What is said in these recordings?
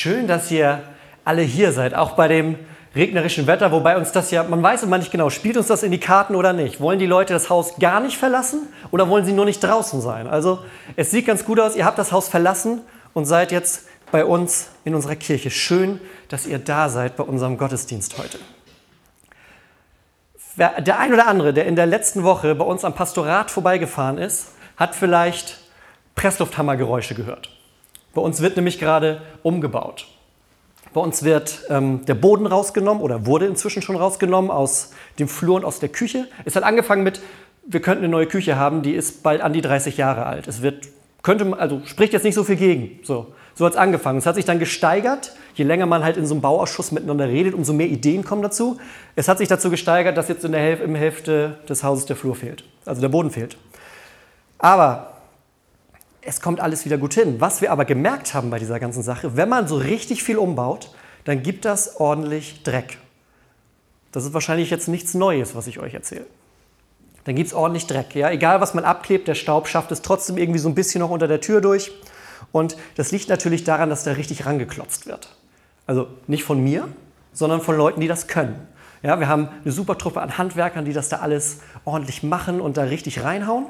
Schön, dass ihr alle hier seid, auch bei dem regnerischen Wetter, wobei uns das ja, man weiß immer nicht genau, spielt uns das in die Karten oder nicht? Wollen die Leute das Haus gar nicht verlassen oder wollen sie nur nicht draußen sein? Also es sieht ganz gut aus, ihr habt das Haus verlassen und seid jetzt bei uns in unserer Kirche. Schön, dass ihr da seid bei unserem Gottesdienst heute. Der ein oder andere, der in der letzten Woche bei uns am Pastorat vorbeigefahren ist, hat vielleicht Presslufthammergeräusche gehört. Bei uns wird nämlich gerade umgebaut. Bei uns wird ähm, der Boden rausgenommen oder wurde inzwischen schon rausgenommen aus dem Flur und aus der Küche. Es hat angefangen mit, wir könnten eine neue Küche haben, die ist bald an die 30 Jahre alt. Es wird, könnte, also spricht jetzt nicht so viel gegen. So, so hat es angefangen. Es hat sich dann gesteigert. Je länger man halt in so einem Bauausschuss miteinander redet, umso mehr Ideen kommen dazu. Es hat sich dazu gesteigert, dass jetzt in der Hälfte, der Hälfte des Hauses der Flur fehlt. Also der Boden fehlt. Aber es kommt alles wieder gut hin. Was wir aber gemerkt haben bei dieser ganzen Sache, wenn man so richtig viel umbaut, dann gibt das ordentlich Dreck. Das ist wahrscheinlich jetzt nichts Neues, was ich euch erzähle. Dann gibt es ordentlich Dreck. Ja? Egal, was man abklebt, der Staub schafft es trotzdem irgendwie so ein bisschen noch unter der Tür durch. Und das liegt natürlich daran, dass da richtig rangeklotzt wird. Also nicht von mir, sondern von Leuten, die das können. Ja, wir haben eine super Truppe an Handwerkern, die das da alles ordentlich machen und da richtig reinhauen.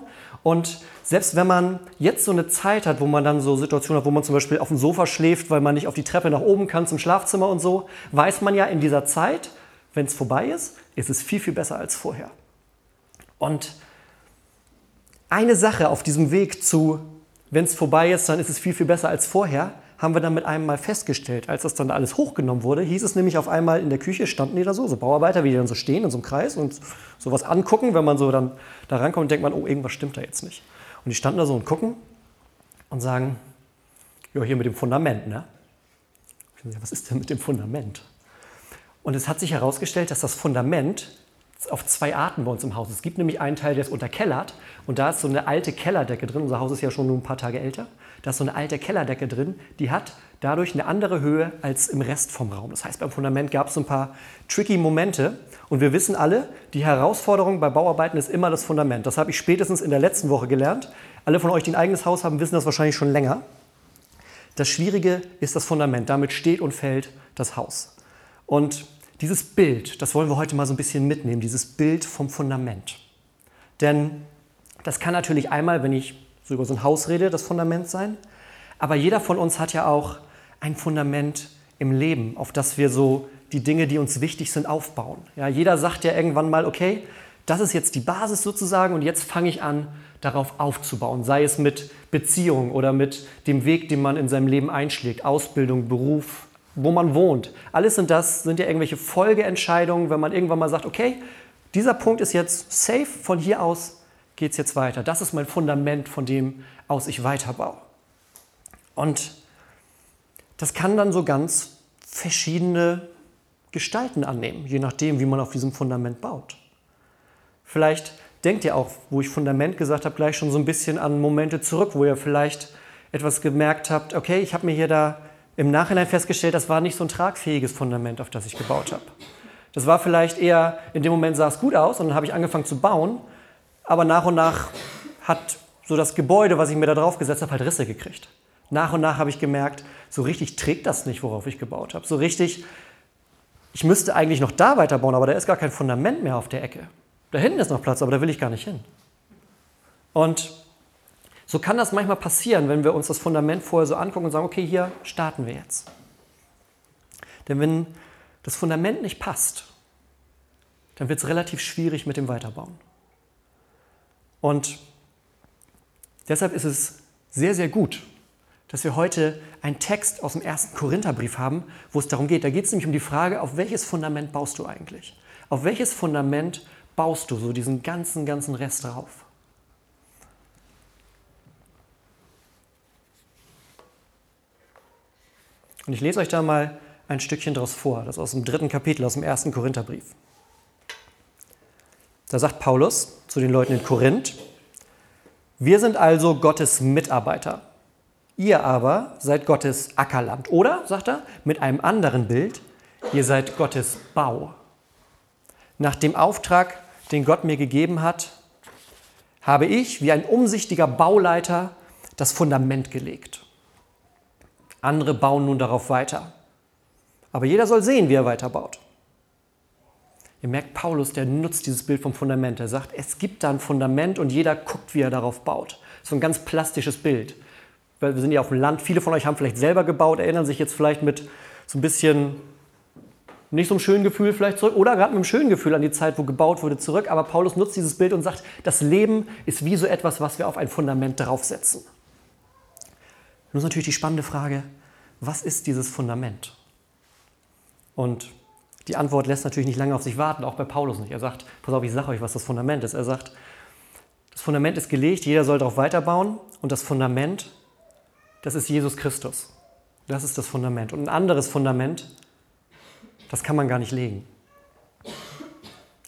Und selbst wenn man jetzt so eine Zeit hat, wo man dann so Situationen hat, wo man zum Beispiel auf dem Sofa schläft, weil man nicht auf die Treppe nach oben kann zum Schlafzimmer und so, weiß man ja in dieser Zeit, wenn es vorbei ist, ist es viel, viel besser als vorher. Und eine Sache auf diesem Weg zu, wenn es vorbei ist, dann ist es viel, viel besser als vorher, haben wir dann mit einem Mal festgestellt. Als das dann alles hochgenommen wurde, hieß es nämlich auf einmal in der Küche, standen die da so, so Bauarbeiter, wie die dann so stehen in so einem Kreis und sowas angucken. Wenn man so dann da rankommt, denkt man, oh, irgendwas stimmt da jetzt nicht. Und die standen da so und gucken und sagen, ja, hier mit dem Fundament, ne? Was ist denn mit dem Fundament? Und es hat sich herausgestellt, dass das Fundament auf zwei Arten bei uns im Haus. Es gibt nämlich einen Teil, der ist unterkellert und da ist so eine alte Kellerdecke drin. Unser Haus ist ja schon nur ein paar Tage älter. Da ist so eine alte Kellerdecke drin, die hat dadurch eine andere Höhe als im Rest vom Raum. Das heißt, beim Fundament gab es so ein paar tricky Momente und wir wissen alle, die Herausforderung bei Bauarbeiten ist immer das Fundament. Das habe ich spätestens in der letzten Woche gelernt. Alle von euch, die ein eigenes Haus haben, wissen das wahrscheinlich schon länger. Das Schwierige ist das Fundament. Damit steht und fällt das Haus. Und dieses Bild, das wollen wir heute mal so ein bisschen mitnehmen, dieses Bild vom Fundament. Denn das kann natürlich einmal, wenn ich so über so ein Haus rede, das Fundament sein. Aber jeder von uns hat ja auch ein Fundament im Leben, auf das wir so die Dinge, die uns wichtig sind, aufbauen. Ja, jeder sagt ja irgendwann mal, okay, das ist jetzt die Basis sozusagen und jetzt fange ich an, darauf aufzubauen, sei es mit Beziehung oder mit dem Weg, den man in seinem Leben einschlägt, Ausbildung, Beruf, wo man wohnt. Alles sind das sind ja irgendwelche Folgeentscheidungen, wenn man irgendwann mal sagt, okay, dieser Punkt ist jetzt safe, von hier aus geht es jetzt weiter. Das ist mein Fundament, von dem aus ich weiterbaue. Und das kann dann so ganz verschiedene Gestalten annehmen, je nachdem, wie man auf diesem Fundament baut. Vielleicht denkt ihr auch, wo ich Fundament gesagt habe, gleich schon so ein bisschen an Momente zurück, wo ihr vielleicht etwas gemerkt habt, okay, ich habe mir hier da im Nachhinein festgestellt, das war nicht so ein tragfähiges Fundament, auf das ich gebaut habe. Das war vielleicht eher, in dem Moment sah es gut aus und dann habe ich angefangen zu bauen aber nach und nach hat so das Gebäude, was ich mir da drauf gesetzt habe, halt Risse gekriegt. Nach und nach habe ich gemerkt, so richtig trägt das nicht, worauf ich gebaut habe. So richtig, ich müsste eigentlich noch da weiterbauen, aber da ist gar kein Fundament mehr auf der Ecke. Da hinten ist noch Platz, aber da will ich gar nicht hin. Und so kann das manchmal passieren, wenn wir uns das Fundament vorher so angucken und sagen, okay, hier starten wir jetzt. Denn wenn das Fundament nicht passt, dann wird es relativ schwierig mit dem Weiterbauen. Und deshalb ist es sehr, sehr gut, dass wir heute einen Text aus dem ersten Korintherbrief haben, wo es darum geht. Da geht es nämlich um die Frage, auf welches Fundament baust du eigentlich? Auf welches Fundament baust du so diesen ganzen, ganzen Rest drauf? Und ich lese euch da mal ein Stückchen draus vor, das aus dem dritten Kapitel, aus dem ersten Korintherbrief. Da sagt Paulus zu den Leuten in Korinth, wir sind also Gottes Mitarbeiter. Ihr aber seid Gottes Ackerland. Oder, sagt er, mit einem anderen Bild, ihr seid Gottes Bau. Nach dem Auftrag, den Gott mir gegeben hat, habe ich wie ein umsichtiger Bauleiter das Fundament gelegt. Andere bauen nun darauf weiter. Aber jeder soll sehen, wie er weiterbaut. Ihr merkt, Paulus, der nutzt dieses Bild vom Fundament. Er sagt, es gibt da ein Fundament und jeder guckt, wie er darauf baut. So ein ganz plastisches Bild. Weil wir sind ja auf dem Land. Viele von euch haben vielleicht selber gebaut, erinnern sich jetzt vielleicht mit so ein bisschen nicht so einem schönen Gefühl vielleicht zurück oder gerade mit einem schönen Gefühl an die Zeit, wo gebaut wurde, zurück. Aber Paulus nutzt dieses Bild und sagt, das Leben ist wie so etwas, was wir auf ein Fundament draufsetzen. Nun ist natürlich die spannende Frage, was ist dieses Fundament? Und die Antwort lässt natürlich nicht lange auf sich warten, auch bei Paulus nicht. Er sagt, pass auf, ich sage euch, was das Fundament ist. Er sagt, das Fundament ist gelegt, jeder soll darauf weiterbauen und das Fundament, das ist Jesus Christus. Das ist das Fundament. Und ein anderes Fundament, das kann man gar nicht legen.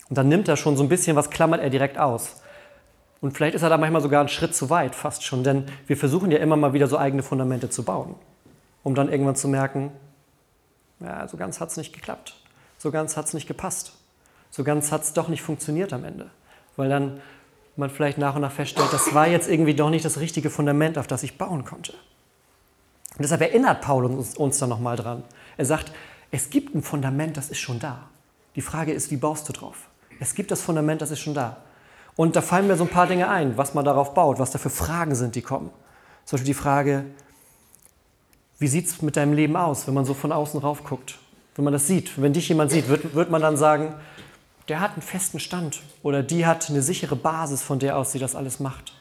Und dann nimmt er schon so ein bisschen, was klammert er direkt aus. Und vielleicht ist er da manchmal sogar einen Schritt zu weit, fast schon, denn wir versuchen ja immer mal wieder so eigene Fundamente zu bauen, um dann irgendwann zu merken, ja, so ganz hat es nicht geklappt so ganz hat es nicht gepasst. So ganz hat es doch nicht funktioniert am Ende. Weil dann man vielleicht nach und nach feststellt, das war jetzt irgendwie doch nicht das richtige Fundament, auf das ich bauen konnte. Und deshalb erinnert Paulus uns, uns dann nochmal dran. Er sagt, es gibt ein Fundament, das ist schon da. Die Frage ist, wie baust du drauf? Es gibt das Fundament, das ist schon da. Und da fallen mir so ein paar Dinge ein, was man darauf baut, was da für Fragen sind, die kommen. Zum Beispiel die Frage, wie sieht es mit deinem Leben aus, wenn man so von außen rauf guckt? Wenn man das sieht, wenn dich jemand sieht, wird, wird man dann sagen, der hat einen festen Stand oder die hat eine sichere Basis, von der aus sie das alles macht.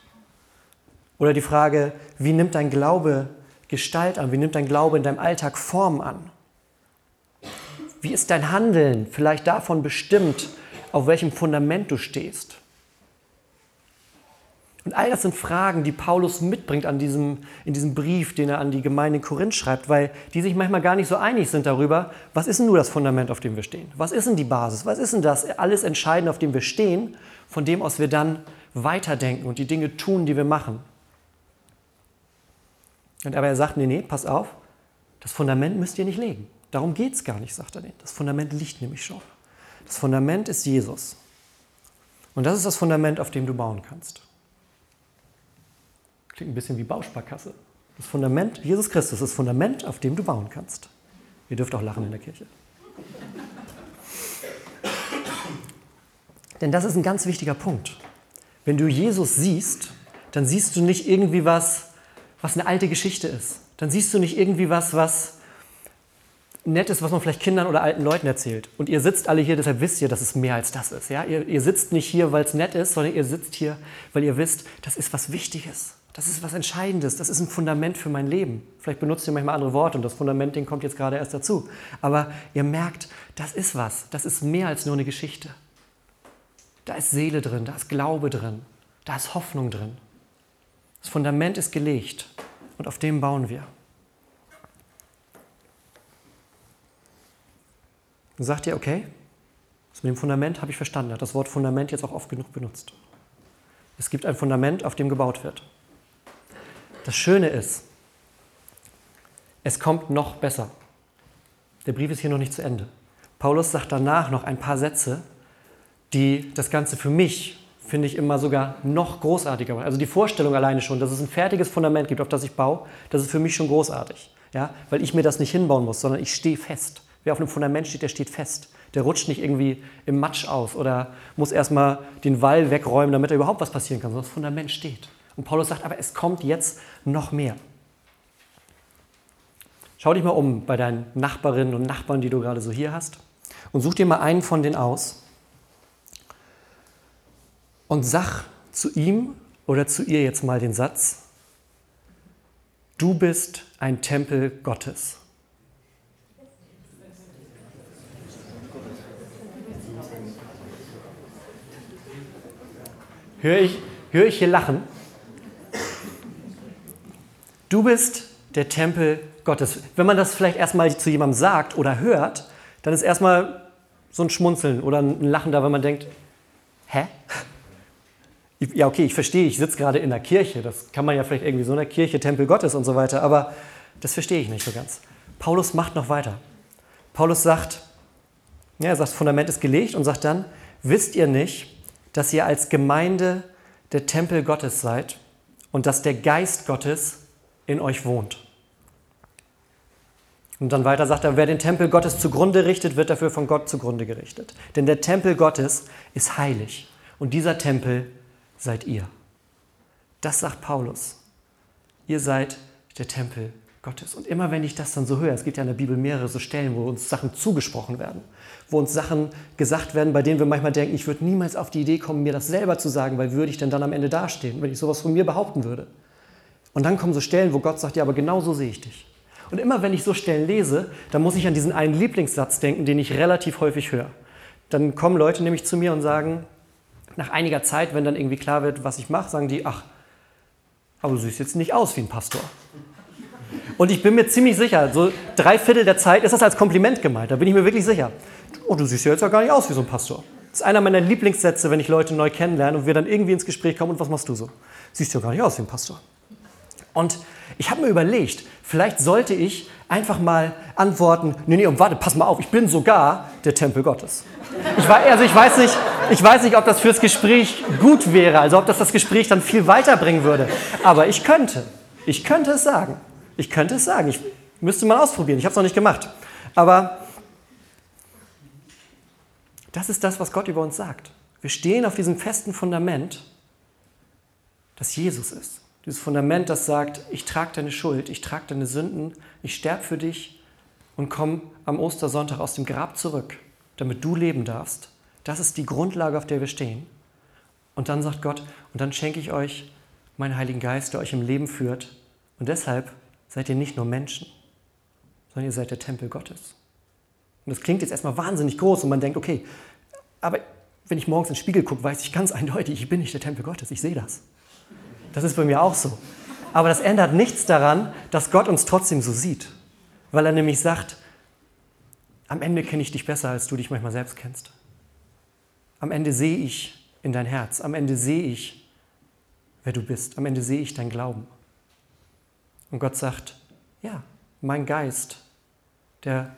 Oder die Frage, wie nimmt dein Glaube Gestalt an? Wie nimmt dein Glaube in deinem Alltag Form an? Wie ist dein Handeln vielleicht davon bestimmt, auf welchem Fundament du stehst? Und all das sind Fragen, die Paulus mitbringt an diesem, in diesem Brief, den er an die Gemeinde in Korinth schreibt, weil die sich manchmal gar nicht so einig sind darüber, was ist denn nur das Fundament, auf dem wir stehen? Was ist denn die Basis? Was ist denn das alles Entscheidende, auf dem wir stehen, von dem aus wir dann weiterdenken und die Dinge tun, die wir machen? Und aber er sagt, nee, nee, pass auf, das Fundament müsst ihr nicht legen. Darum geht es gar nicht, sagt er denen. Das Fundament liegt nämlich schon. Das Fundament ist Jesus. Und das ist das Fundament, auf dem du bauen kannst. Klingt ein bisschen wie Bausparkasse. Das Fundament, Jesus Christus, das Fundament, auf dem du bauen kannst. Ihr dürft auch lachen in der Kirche. Denn das ist ein ganz wichtiger Punkt. Wenn du Jesus siehst, dann siehst du nicht irgendwie was, was eine alte Geschichte ist. Dann siehst du nicht irgendwie was, was nett ist, was man vielleicht Kindern oder alten Leuten erzählt. Und ihr sitzt alle hier, deshalb wisst ihr, dass es mehr als das ist. Ja? Ihr, ihr sitzt nicht hier, weil es nett ist, sondern ihr sitzt hier, weil ihr wisst, das ist was Wichtiges. Das ist was Entscheidendes, das ist ein Fundament für mein Leben. Vielleicht benutzt ihr manchmal andere Worte und das Fundament, den kommt jetzt gerade erst dazu. Aber ihr merkt, das ist was, das ist mehr als nur eine Geschichte. Da ist Seele drin, da ist Glaube drin, da ist Hoffnung drin. Das Fundament ist gelegt und auf dem bauen wir. Dann sagt ihr, okay, das mit dem Fundament habe ich verstanden, hat das Wort Fundament jetzt auch oft genug benutzt. Es gibt ein Fundament, auf dem gebaut wird. Das Schöne ist, es kommt noch besser. Der Brief ist hier noch nicht zu Ende. Paulus sagt danach noch ein paar Sätze, die das Ganze für mich, finde ich, immer sogar noch großartiger machen. Also die Vorstellung alleine schon, dass es ein fertiges Fundament gibt, auf das ich baue, das ist für mich schon großartig. Ja? Weil ich mir das nicht hinbauen muss, sondern ich stehe fest. Wer auf einem Fundament steht, der steht fest. Der rutscht nicht irgendwie im Matsch aus oder muss erstmal den Wall wegräumen, damit da überhaupt was passieren kann, sondern das Fundament steht. Und Paulus sagt, aber es kommt jetzt noch mehr. Schau dich mal um bei deinen Nachbarinnen und Nachbarn, die du gerade so hier hast, und such dir mal einen von denen aus und sag zu ihm oder zu ihr jetzt mal den Satz, du bist ein Tempel Gottes. Höre ich, hör ich hier lachen? Du bist der Tempel Gottes. Wenn man das vielleicht erstmal zu jemandem sagt oder hört, dann ist erstmal so ein Schmunzeln oder ein Lachen da, wenn man denkt, hä? Ja, okay, ich verstehe, ich sitze gerade in der Kirche. Das kann man ja vielleicht irgendwie so in der Kirche, Tempel Gottes und so weiter, aber das verstehe ich nicht so ganz. Paulus macht noch weiter. Paulus sagt, ja, er sagt, das Fundament ist gelegt und sagt dann, wisst ihr nicht, dass ihr als Gemeinde der Tempel Gottes seid und dass der Geist Gottes in euch wohnt. Und dann weiter sagt er, wer den Tempel Gottes zugrunde richtet, wird dafür von Gott zugrunde gerichtet. Denn der Tempel Gottes ist heilig und dieser Tempel seid ihr. Das sagt Paulus. Ihr seid der Tempel Gottes. Und immer wenn ich das dann so höre, es gibt ja in der Bibel mehrere so Stellen, wo uns Sachen zugesprochen werden, wo uns Sachen gesagt werden, bei denen wir manchmal denken, ich würde niemals auf die Idee kommen, mir das selber zu sagen, weil würde ich denn dann am Ende dastehen, wenn ich sowas von mir behaupten würde. Und dann kommen so Stellen, wo Gott sagt, ja, aber genau so sehe ich dich. Und immer wenn ich so Stellen lese, dann muss ich an diesen einen Lieblingssatz denken, den ich relativ häufig höre. Dann kommen Leute nämlich zu mir und sagen, nach einiger Zeit, wenn dann irgendwie klar wird, was ich mache, sagen die, ach, aber du siehst jetzt nicht aus wie ein Pastor. Und ich bin mir ziemlich sicher, so drei Viertel der Zeit ist das als Kompliment gemeint. Da bin ich mir wirklich sicher. Oh, du siehst ja jetzt ja gar nicht aus wie so ein Pastor. Das ist einer meiner Lieblingssätze, wenn ich Leute neu kennenlerne und wir dann irgendwie ins Gespräch kommen. Und was machst du so? Siehst ja gar nicht aus wie ein Pastor. Und ich habe mir überlegt, vielleicht sollte ich einfach mal antworten, nee, nee, und warte, pass mal auf, ich bin sogar der Tempel Gottes. Ich weiß, also ich weiß, nicht, ich weiß nicht, ob das fürs Gespräch gut wäre, also ob das das Gespräch dann viel weiterbringen würde. Aber ich könnte, ich könnte es sagen. Ich könnte es sagen. Ich müsste mal ausprobieren. Ich habe es noch nicht gemacht. Aber das ist das, was Gott über uns sagt. Wir stehen auf diesem festen Fundament, das Jesus ist. Dieses Fundament, das sagt, ich trage deine Schuld, ich trage deine Sünden, ich sterbe für dich und komme am Ostersonntag aus dem Grab zurück, damit du leben darfst. Das ist die Grundlage, auf der wir stehen. Und dann sagt Gott, und dann schenke ich euch meinen Heiligen Geist, der euch im Leben führt. Und deshalb seid ihr nicht nur Menschen, sondern ihr seid der Tempel Gottes. Und das klingt jetzt erstmal wahnsinnig groß und man denkt, okay, aber wenn ich morgens in den Spiegel gucke, weiß ich ganz eindeutig, ich bin nicht der Tempel Gottes, ich sehe das. Das ist bei mir auch so. Aber das ändert nichts daran, dass Gott uns trotzdem so sieht. Weil er nämlich sagt, am Ende kenne ich dich besser, als du dich manchmal selbst kennst. Am Ende sehe ich in dein Herz. Am Ende sehe ich, wer du bist. Am Ende sehe ich dein Glauben. Und Gott sagt, ja, mein Geist, der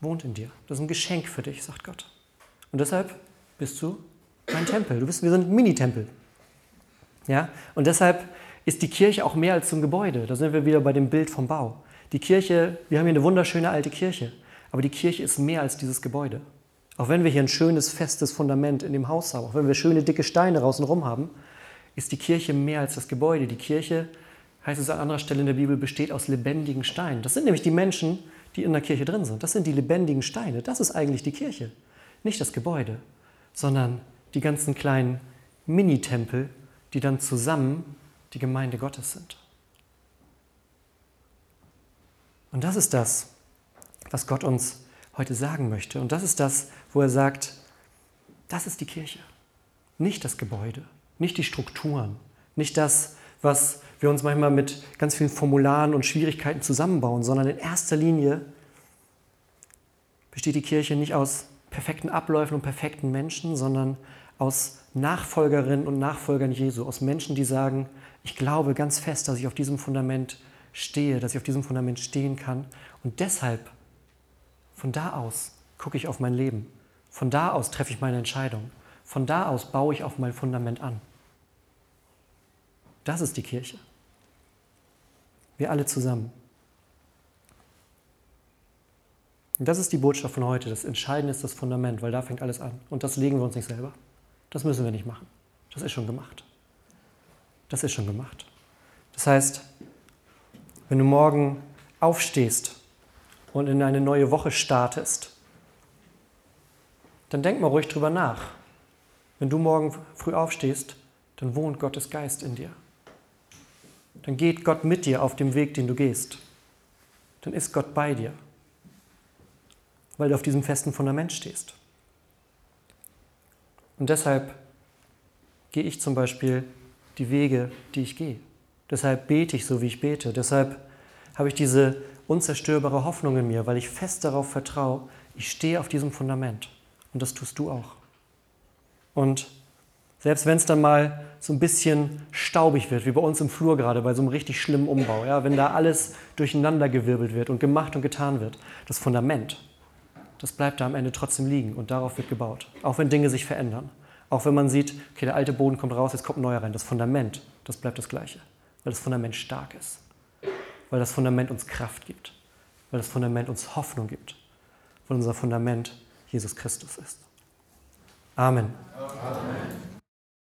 wohnt in dir. Das ist ein Geschenk für dich, sagt Gott. Und deshalb bist du mein Tempel. Du bist, wir sind ein Mini-Tempel. Ja? Und deshalb ist die Kirche auch mehr als so ein Gebäude. Da sind wir wieder bei dem Bild vom Bau. Die Kirche, wir haben hier eine wunderschöne alte Kirche, aber die Kirche ist mehr als dieses Gebäude. Auch wenn wir hier ein schönes, festes Fundament in dem Haus haben, auch wenn wir schöne, dicke Steine draußen haben, ist die Kirche mehr als das Gebäude. Die Kirche heißt es an anderer Stelle in der Bibel, besteht aus lebendigen Steinen. Das sind nämlich die Menschen, die in der Kirche drin sind. Das sind die lebendigen Steine. Das ist eigentlich die Kirche. Nicht das Gebäude, sondern die ganzen kleinen Minitempel, die dann zusammen die Gemeinde Gottes sind. Und das ist das, was Gott uns heute sagen möchte. Und das ist das, wo er sagt, das ist die Kirche. Nicht das Gebäude, nicht die Strukturen, nicht das, was wir uns manchmal mit ganz vielen Formularen und Schwierigkeiten zusammenbauen, sondern in erster Linie besteht die Kirche nicht aus perfekten Abläufen und perfekten Menschen, sondern aus Nachfolgerinnen und Nachfolgern Jesu, aus Menschen, die sagen, ich glaube ganz fest, dass ich auf diesem Fundament stehe, dass ich auf diesem Fundament stehen kann und deshalb von da aus gucke ich auf mein Leben, von da aus treffe ich meine Entscheidung, von da aus baue ich auf mein Fundament an. Das ist die Kirche. Wir alle zusammen. Und das ist die Botschaft von heute. Das Entscheidende ist das Fundament, weil da fängt alles an. Und das legen wir uns nicht selber. Das müssen wir nicht machen. Das ist schon gemacht. Das ist schon gemacht. Das heißt, wenn du morgen aufstehst und in eine neue Woche startest, dann denk mal ruhig drüber nach. Wenn du morgen früh aufstehst, dann wohnt Gottes Geist in dir dann geht Gott mit dir auf dem Weg, den du gehst. Dann ist Gott bei dir, weil du auf diesem festen Fundament stehst. Und deshalb gehe ich zum Beispiel die Wege, die ich gehe. Deshalb bete ich so, wie ich bete. Deshalb habe ich diese unzerstörbare Hoffnung in mir, weil ich fest darauf vertraue, ich stehe auf diesem Fundament. Und das tust du auch. Und selbst wenn es dann mal so ein bisschen staubig wird, wie bei uns im Flur gerade, bei so einem richtig schlimmen Umbau, ja, wenn da alles durcheinandergewirbelt wird und gemacht und getan wird, das Fundament, das bleibt da am Ende trotzdem liegen und darauf wird gebaut. Auch wenn Dinge sich verändern. Auch wenn man sieht, okay, der alte Boden kommt raus, jetzt kommt ein neuer rein. Das Fundament, das bleibt das gleiche, weil das Fundament stark ist, weil das Fundament uns Kraft gibt, weil das Fundament uns Hoffnung gibt, weil unser Fundament Jesus Christus ist. Amen.